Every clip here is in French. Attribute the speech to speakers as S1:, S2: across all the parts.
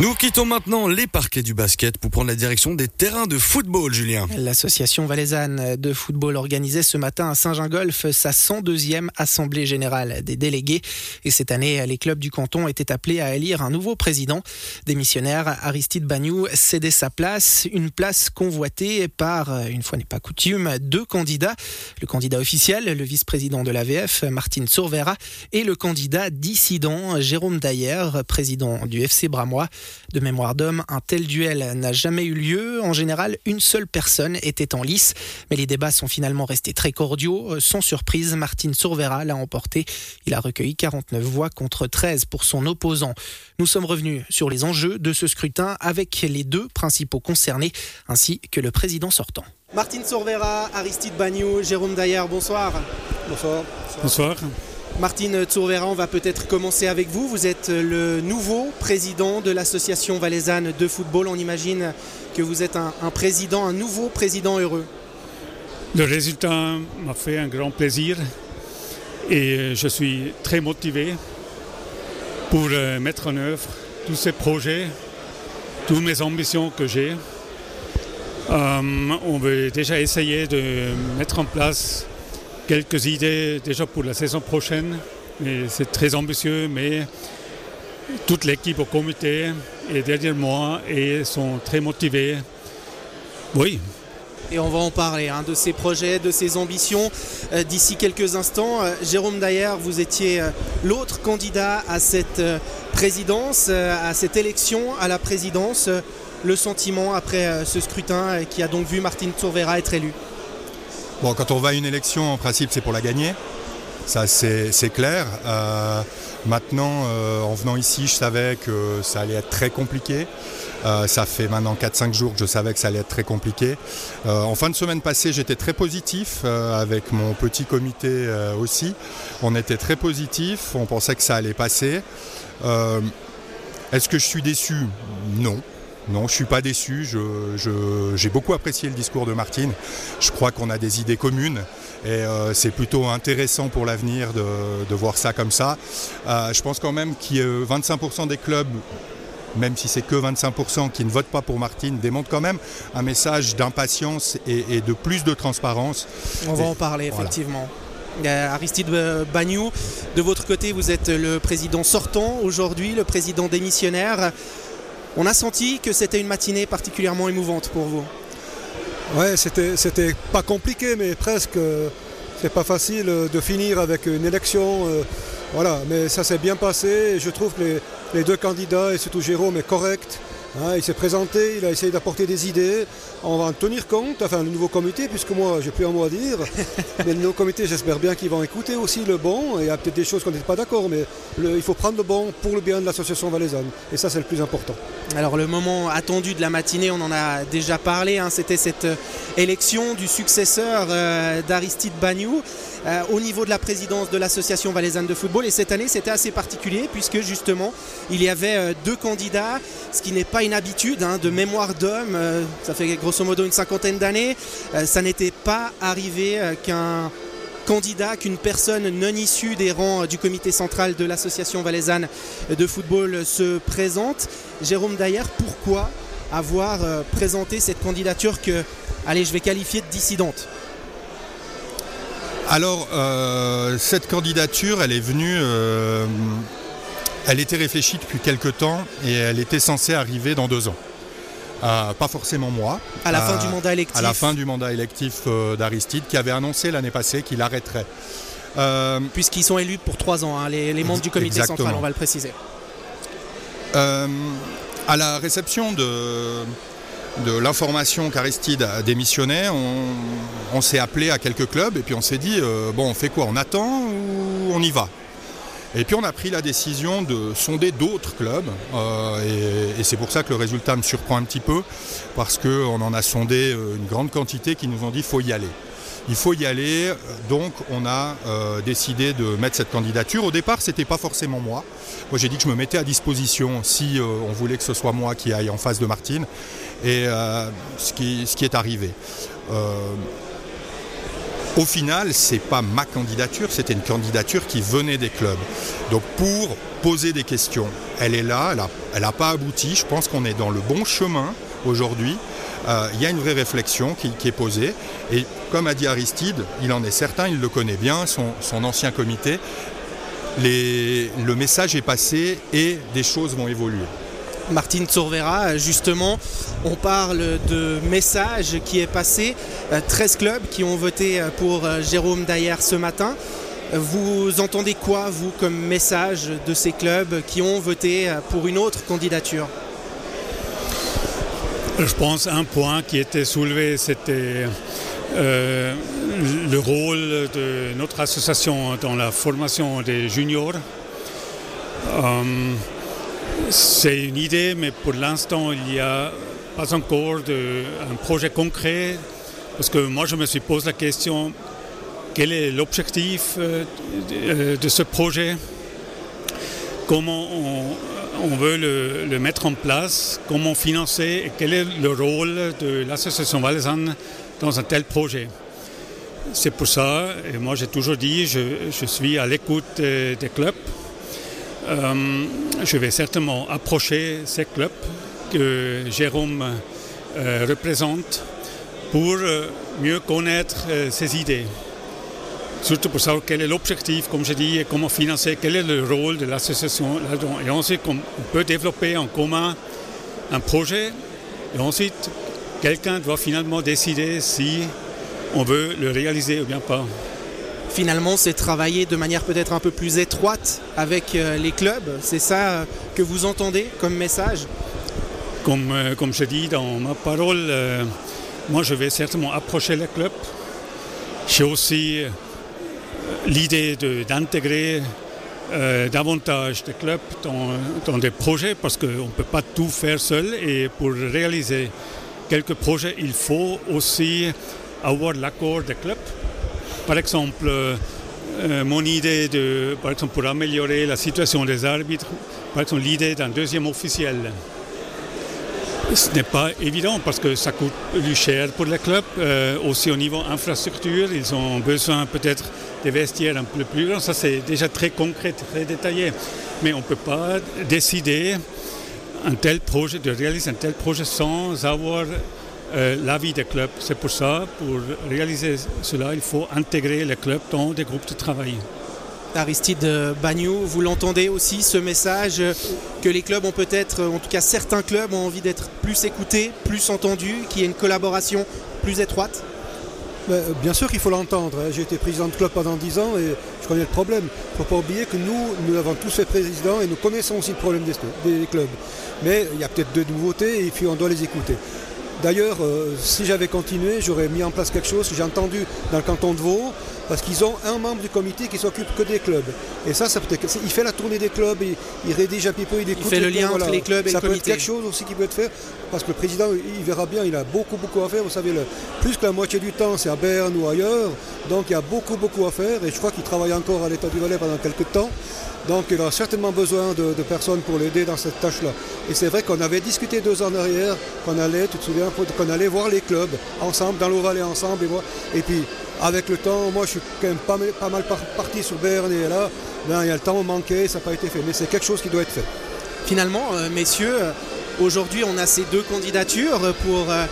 S1: Nous quittons maintenant les parquets du basket pour prendre la direction des terrains de football, Julien.
S2: L'association valaisanne de football organisait ce matin à Saint-Gingolf sa 102e assemblée générale des délégués. Et cette année, les clubs du canton étaient appelés à élire un nouveau président. Démissionnaire, Aristide Bagnou cédait sa place, une place convoitée par, une fois n'est pas coutume, deux candidats. Le candidat officiel, le vice-président de l'AVF, Martine Sourvera, et le candidat dissident, Jérôme Dayer, président du FC Bramois. De mémoire d'homme, un tel duel n'a jamais eu lieu. En général, une seule personne était en lice, mais les débats sont finalement restés très cordiaux. Sans surprise, Martine Sourvera l'a emporté. Il a recueilli 49 voix contre 13 pour son opposant. Nous sommes revenus sur les enjeux de ce scrutin avec les deux principaux concernés, ainsi que le président sortant. Martine Sourvera, Aristide Bagnou, Jérôme Dayer, bonsoir.
S3: Bonsoir. Bonsoir.
S2: Martine Tsourvera, on va peut-être commencer avec vous. Vous êtes le nouveau président de l'association valaisanne de football. On imagine que vous êtes un, président, un nouveau président heureux.
S3: Le résultat m'a fait un grand plaisir et je suis très motivé pour euh, mettre en œuvre tous ces projets, toutes mes ambitions que j'ai. Euh, on veut déjà essayer de mettre en place quelques idées déjà pour la saison prochaine. C'est très ambitieux, mais toute l'équipe au comité est derrière moi et sont très motivés. Oui.
S2: Et on va en parler hein, de ces projets, de ces ambitions euh, d'ici quelques instants. Euh, Jérôme Dayer, vous étiez euh, l'autre candidat à cette présidence, à cette élection à la présidence. le sentiment après ce scrutin qui a donc vu Martine Tourvera être élue
S4: Bon, quand on va à une élection, en principe, c'est pour la gagner. Ça, c'est clair. Euh, maintenant, euh, en venant ici, je savais que ça allait être très compliqué. Euh, ça fait maintenant 4-5 jours que je savais que ça allait être très compliqué. en fin de semaine passée, j'étais très positif avec mon petit comité aussi. On était très positif, on pensait que ça allait passer. Est-ce que je suis déçu? Non. Non, je ne suis pas déçu. j'ai beaucoup apprécié le discours de Martine. Je crois qu'on a des idées communes et euh, c'est plutôt intéressant pour l'avenir de, voir ça comme ça. Euh, je pense quand même qu'il y a 25% des clubs même si c'est que 25% qui ne votent pas pour Martine, démontre quand même un message d'impatience et, de plus de transparence.
S2: On va en parler effectivement. Aristide Bagnou, de votre côté, vous êtes le président sortant aujourd'hui, le président démissionnaire. On a senti que c'était une matinée particulièrement émouvante pour vous.
S5: Ouais, c'était, pas compliqué, mais presque. C'est pas facile de finir avec une élection. Euh, voilà, mais ça s'est bien passé. je trouve que les, les deux candidats, et surtout Jérôme, est correct. Hein, il s'est présenté, il a essayé d'apporter des idées. On va en tenir compte, enfin le nouveau comité, puisque moi j'ai plus un mot à dire. mais le nouveau comité, j'espère bien qu'ils vont écouter aussi le bon. Il y a peut-être des choses qu'on n'est pas d'accord, mais il faut prendre le bon pour le bien de l'association valaisanne. Et ça, c'est le plus important.
S2: Alors le moment attendu de la matinée, on en a déjà parlé. Hein, c'était cette euh, élection du successeur euh, d'Aristide Bagnou. Euh, au niveau de la présidence de l'association valaisanne de football. Et cette année, c'était assez particulier puisque justement, il y avait euh, deux candidats, ce qui n'est pas une habitude hein, de mémoire d'homme. Euh, ça fait grosso modo une cinquantaine d'années. ça n'était pas arrivé qu'un candidat, qu'une personne non issue des rangs du comité central de l'association valaisanne de football se présente. Jérôme Dayer, pourquoi avoir présenté cette candidature que, allez, je vais qualifier de dissidente?
S4: Alors, euh, cette candidature, elle est venue, euh, elle était réfléchie depuis quelque temps et elle était censée arriver dans deux ans. Euh, pas forcément moi.
S2: À la fin du mandat électif.
S4: À la fin du mandat électif d'Aristide, qui avait annoncé l'année passée qu'il arrêterait.
S2: Puisqu'ils sont élus pour trois ans, hein, les, membres du comité central, on va le préciser.
S4: à la réception de, de l'information qu'Aristide a démissionné, on, s'est appelé à quelques clubs et puis on s'est dit euh, bon on fait quoi On attend ou on y va? Et puis on a pris la décision de sonder d'autres clubs euh, et, c'est pour ça que le résultat me surprend un petit peu parce qu'on en a sondé euh, une grande quantité qui nous ont dit faut y aller. Il faut y aller, donc on a décidé de mettre cette candidature. Au départ, ce n'était pas forcément moi. Moi, j'ai dit que je me mettais à disposition si on voulait que ce soit moi qui aille en face de Martine et euh, ce, qui, ce, est arrivé. Euh, Au final, c'est pas ma candidature, c'était une candidature qui venait des clubs. Donc pour poser des questions, elle est là, elle n'a pas abouti. Je pense qu'on est dans le bon chemin aujourd'hui. Euh, il y a une vraie réflexion qui, est posée. Et comme a dit Aristide, il en est certain, il le connaît bien, son, ancien comité. le message est passé et des choses vont évoluer.
S2: Martine Tsorvera, justement, on parle de message qui est passé. 13 euh, clubs qui ont voté pour euh, Jérôme Dayer ce matin. Vous entendez quoi, vous, comme message de ces clubs qui ont voté pour une autre candidature?
S3: Je pense un point qui était soulevé, c'était euh, le rôle de notre association dans la formation des juniors. Euh, c'est une idée, mais pour l'instant, il n'y a pas encore de, un projet concret. Parce que moi, je me suis posé la question, quel est l'objectif euh, de ce projet? Comment on, veut le, mettre en place, comment financer? Et quel est le rôle de l'association valaisanne dans un tel projet? C'est pour ça, et moi j'ai toujours dit, je, suis à l'écoute des, clubs. Euh, je vais certainement approcher ces clubs que Jérôme euh, représente pour euh, mieux connaître ses idées surtout pour savoir quel est l'objectif, comme je dis, et comment financer, quel est le rôle de l'association Et ensuite, on peut développer en commun un projet, et ensuite, quelqu'un doit finalement décider si on veut le réaliser ou bien pas.
S2: Finalement, c'est travailler de manière peut-être un peu plus étroite avec euh, les clubs. C'est ça euh, que vous entendez comme message?
S3: Comme, euh, comme je dis dans ma parole, moi je vais certainement approcher les clubs. J'ai aussi l'idée d'intégrer davantage de clubs dans, des projets parce qu'on ne peut pas tout faire seul et pour réaliser quelques projets, il faut aussi avoir l'accord des clubs. Par exemple, euh, mon idée de, par exemple, pour améliorer la situation des arbitres, par exemple l'idée d'un deuxième officiel. Ce n'est pas évident parce que ça coûte plus cher pour les clubs. Euh, aussi au niveau infrastructure, ils ont besoin peut-être des vestiaires un peu plus grands. Ça, c'est déjà très concret, très détaillé. Mais on ne peut pas décider un tel projet, de réaliser un tel projet sans avoir euh, l'avis des clubs. C'est pour ça, pour réaliser cela, il faut intégrer les clubs dans des groupes de travail.
S2: Aristide Bagnou, vous l'entendez aussi ce message que les clubs ont peut-être, en tout cas certains clubs ont envie d'être plus écoutés, plus entendus, qu'il y ait une collaboration plus étroite?
S5: Euh, bien sûr qu'il faut l'entendre. Hein. J'ai été président de club pendant 10 ans et je connais le problème. Il ne faut pas oublier que nous, nous avons tous fait président et nous connaissons aussi le problème des, clubs. Mais il y a peut-être deux nouveautés et puis on doit les écouter. D'ailleurs, euh, si j'avais continué, j'aurais mis en place quelque chose. J'ai entendu dans le canton de Vaud, parce qu'ils ont un membre du comité qui s'occupe que des clubs. Et ça, ça peut être, il fait la tournée des clubs, il, il rédige un petit peu, il écoute.
S2: Il fait le lien entre les clubs et
S5: ça
S2: le comité.
S5: Ça peut être quelque chose aussi qui peut être fait, parce que le président, il verra bien, il a beaucoup, beaucoup à faire. Vous savez, le, plus que la moitié du temps, c'est à Berne ou ailleurs. Donc il y a beaucoup, beaucoup à faire. Et je crois qu'il travaille encore à l'État du Valais pendant quelques temps. Donc il aura certainement besoin de, personnes pour l'aider dans cette tâche-là. Et c'est vrai qu'on avait discuté deux ans en arrière, qu'on allait, tu te souviens, qu'on allait voir les clubs ensemble, dans ensemble. Et, voir. et puis avec le temps, moi je suis quand même pas, mal parti sur Berne et là, ben, il y a le temps manqué, ça n'a pas été fait. Mais c'est quelque chose qui doit être fait.
S2: Finalement, euh, messieurs, euh, aujourd'hui on a ces deux candidatures pour euh,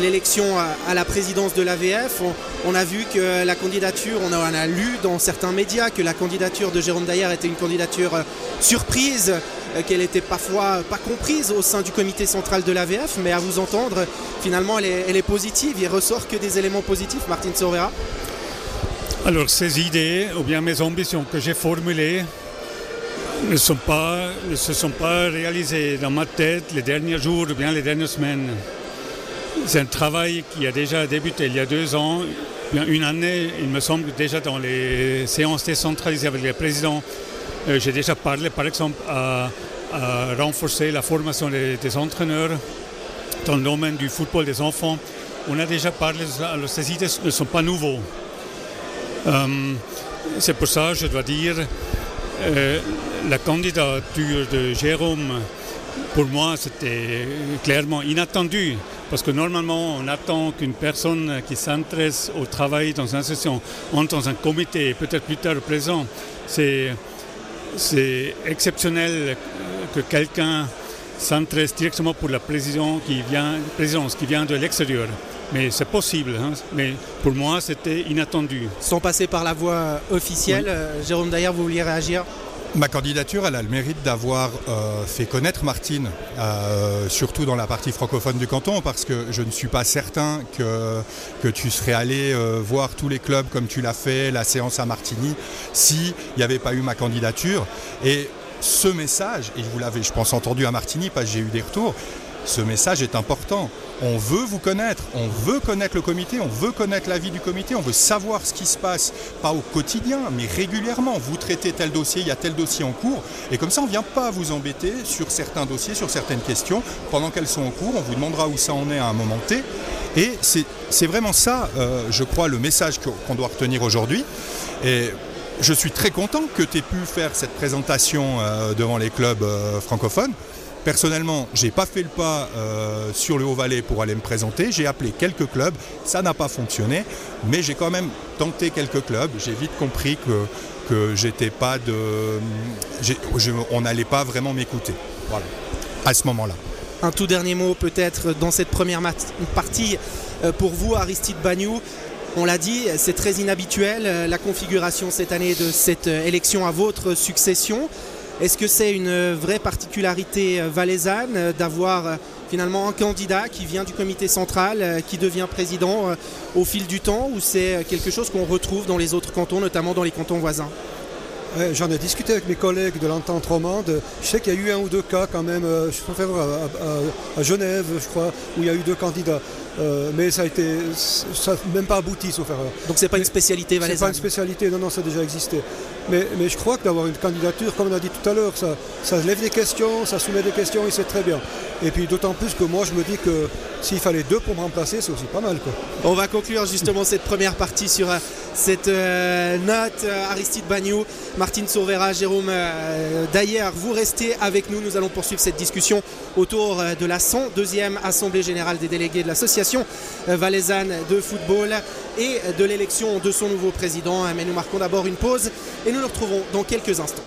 S2: l'élection à, la présidence de l'AVF. On, a vu que la candidature, on a, lu dans certains médias que la candidature de Jérôme Dayer était une candidature euh, surprise, euh, qu'elle était parfois pas comprise au sein du comité central de l'AVF, mais à vous entendre, finalement, elle est, positive. Il ressort que des éléments positifs, Martine Sorvera.
S3: Alors, ces idées, ou bien mes ambitions que j'ai formulées, ne, sont pas, ne se sont pas réalisées dans ma tête les derniers jours ou bien les dernières semaines. C'est un travail qui a déjà débuté il y a deux ans, une année, il me semble, déjà dans les séances décentralisées avec les présidents. Euh, j'ai déjà parlé, par exemple, à, renforcer la formation des, entraîneurs dans le domaine du football des enfants. On a déjà parlé, alors ces idées ne sont pas nouveaux. Euh, c'est pour ça, je dois dire, euh, la candidature de Jérôme, pour moi, c'était clairement inattendu Parce que normalement, on attend qu'une personne qui s'intéresse au travail dans une association entre dans un comité, peut-être plus tard présent. C'est, c'est exceptionnel que quelqu'un s'intéresse directement pour la présidence qui vient, présidence qui vient de l'extérieur. Mais c'est possible. Hein. Mais pour moi, c'était inattendu.
S2: Sans passer par la voie officielle, euh, Jérôme d'ailleurs, vous vouliez réagir?
S4: Ma candidature, elle a le mérite d'avoir euh, fait connaître Martine, euh, surtout dans la partie francophone du canton, parce que je ne suis pas certain que, tu serais allé euh, voir tous les clubs comme tu l'as fait, la séance à Martigny, s'il n'y avait pas eu ma candidature. Et ce message, et vous l'avez, je pense, entendu à Martigny, parce que j'ai eu des retours, ce message est important. On veut vous connaître, on veut connaître le comité, on veut connaître la vie du comité, on veut savoir ce qui se passe, pas au quotidien, mais régulièrement. Vous traitez tel dossier, il y a tel dossier en cours, et comme ça on ne vient pas vous embêter sur certains dossiers, sur certaines questions. Pendant qu'elles sont en cours, on vous demandera où ça en est à un moment T. Et c'est vraiment ça, euh, je crois, le message qu'on doit retenir aujourd'hui. Et je suis très content que tu aies pu faire cette présentation euh, devant les clubs euh, francophones. Personnellement, j'ai pas fait le pas euh, sur le Haut-Valais pour aller me présenter. J'ai appelé quelques clubs, ça n'a pas fonctionné, mais j'ai quand même tenté quelques clubs. J'ai vite compris que, que j'étais pas de, on n'allait pas vraiment m'écouter. À ce moment-là.
S2: Un tout dernier mot peut-être dans cette première partie euh, pour vous, Aristide Bagnou. On l'a dit, c'est très inhabituel euh, la configuration cette année de cette élection à votre succession. Est-ce que c'est une vraie particularité euh, valaisanne euh, d'avoir euh, finalement un candidat qui vient du comité central, qui devient président au fil du temps, ou c'est quelque chose qu'on retrouve dans les autres cantons, notamment dans les cantons voisins?
S5: J'en ai discuté avec mes collègues de l'entente romande. Je sais qu'il y a eu un ou deux cas quand même, je préfère à, à, Genève, je crois, où il y a eu deux candidats. mais ça a été, ça même pas abouti, sauf erreur.
S2: Donc c'est pas une spécialité valaisanne.
S5: C'est pas une spécialité, non, non, ça a déjà existé. Mais, je crois que d'avoir une candidature, comme on a dit tout à l'heure, ça, ça lève des questions, ça soumet des questions et c'est très bien. Et puis d'autant plus que moi je me dis que s'il fallait deux pour me remplacer, c'est aussi pas mal.
S2: On va conclure justement cette première partie sur euh, cette euh, note. Euh, Aristide Bagnou, Martine Sauvera, Jérôme D'ailleurs, vous restez avec nous. Nous allons poursuivre cette discussion autour de la 102e Assemblée Générale des délégués de l'Association valaisanne de football et de l'élection de son nouveau président. Mais nous marquons d'abord une pause et nous nous retrouvons dans quelques instants.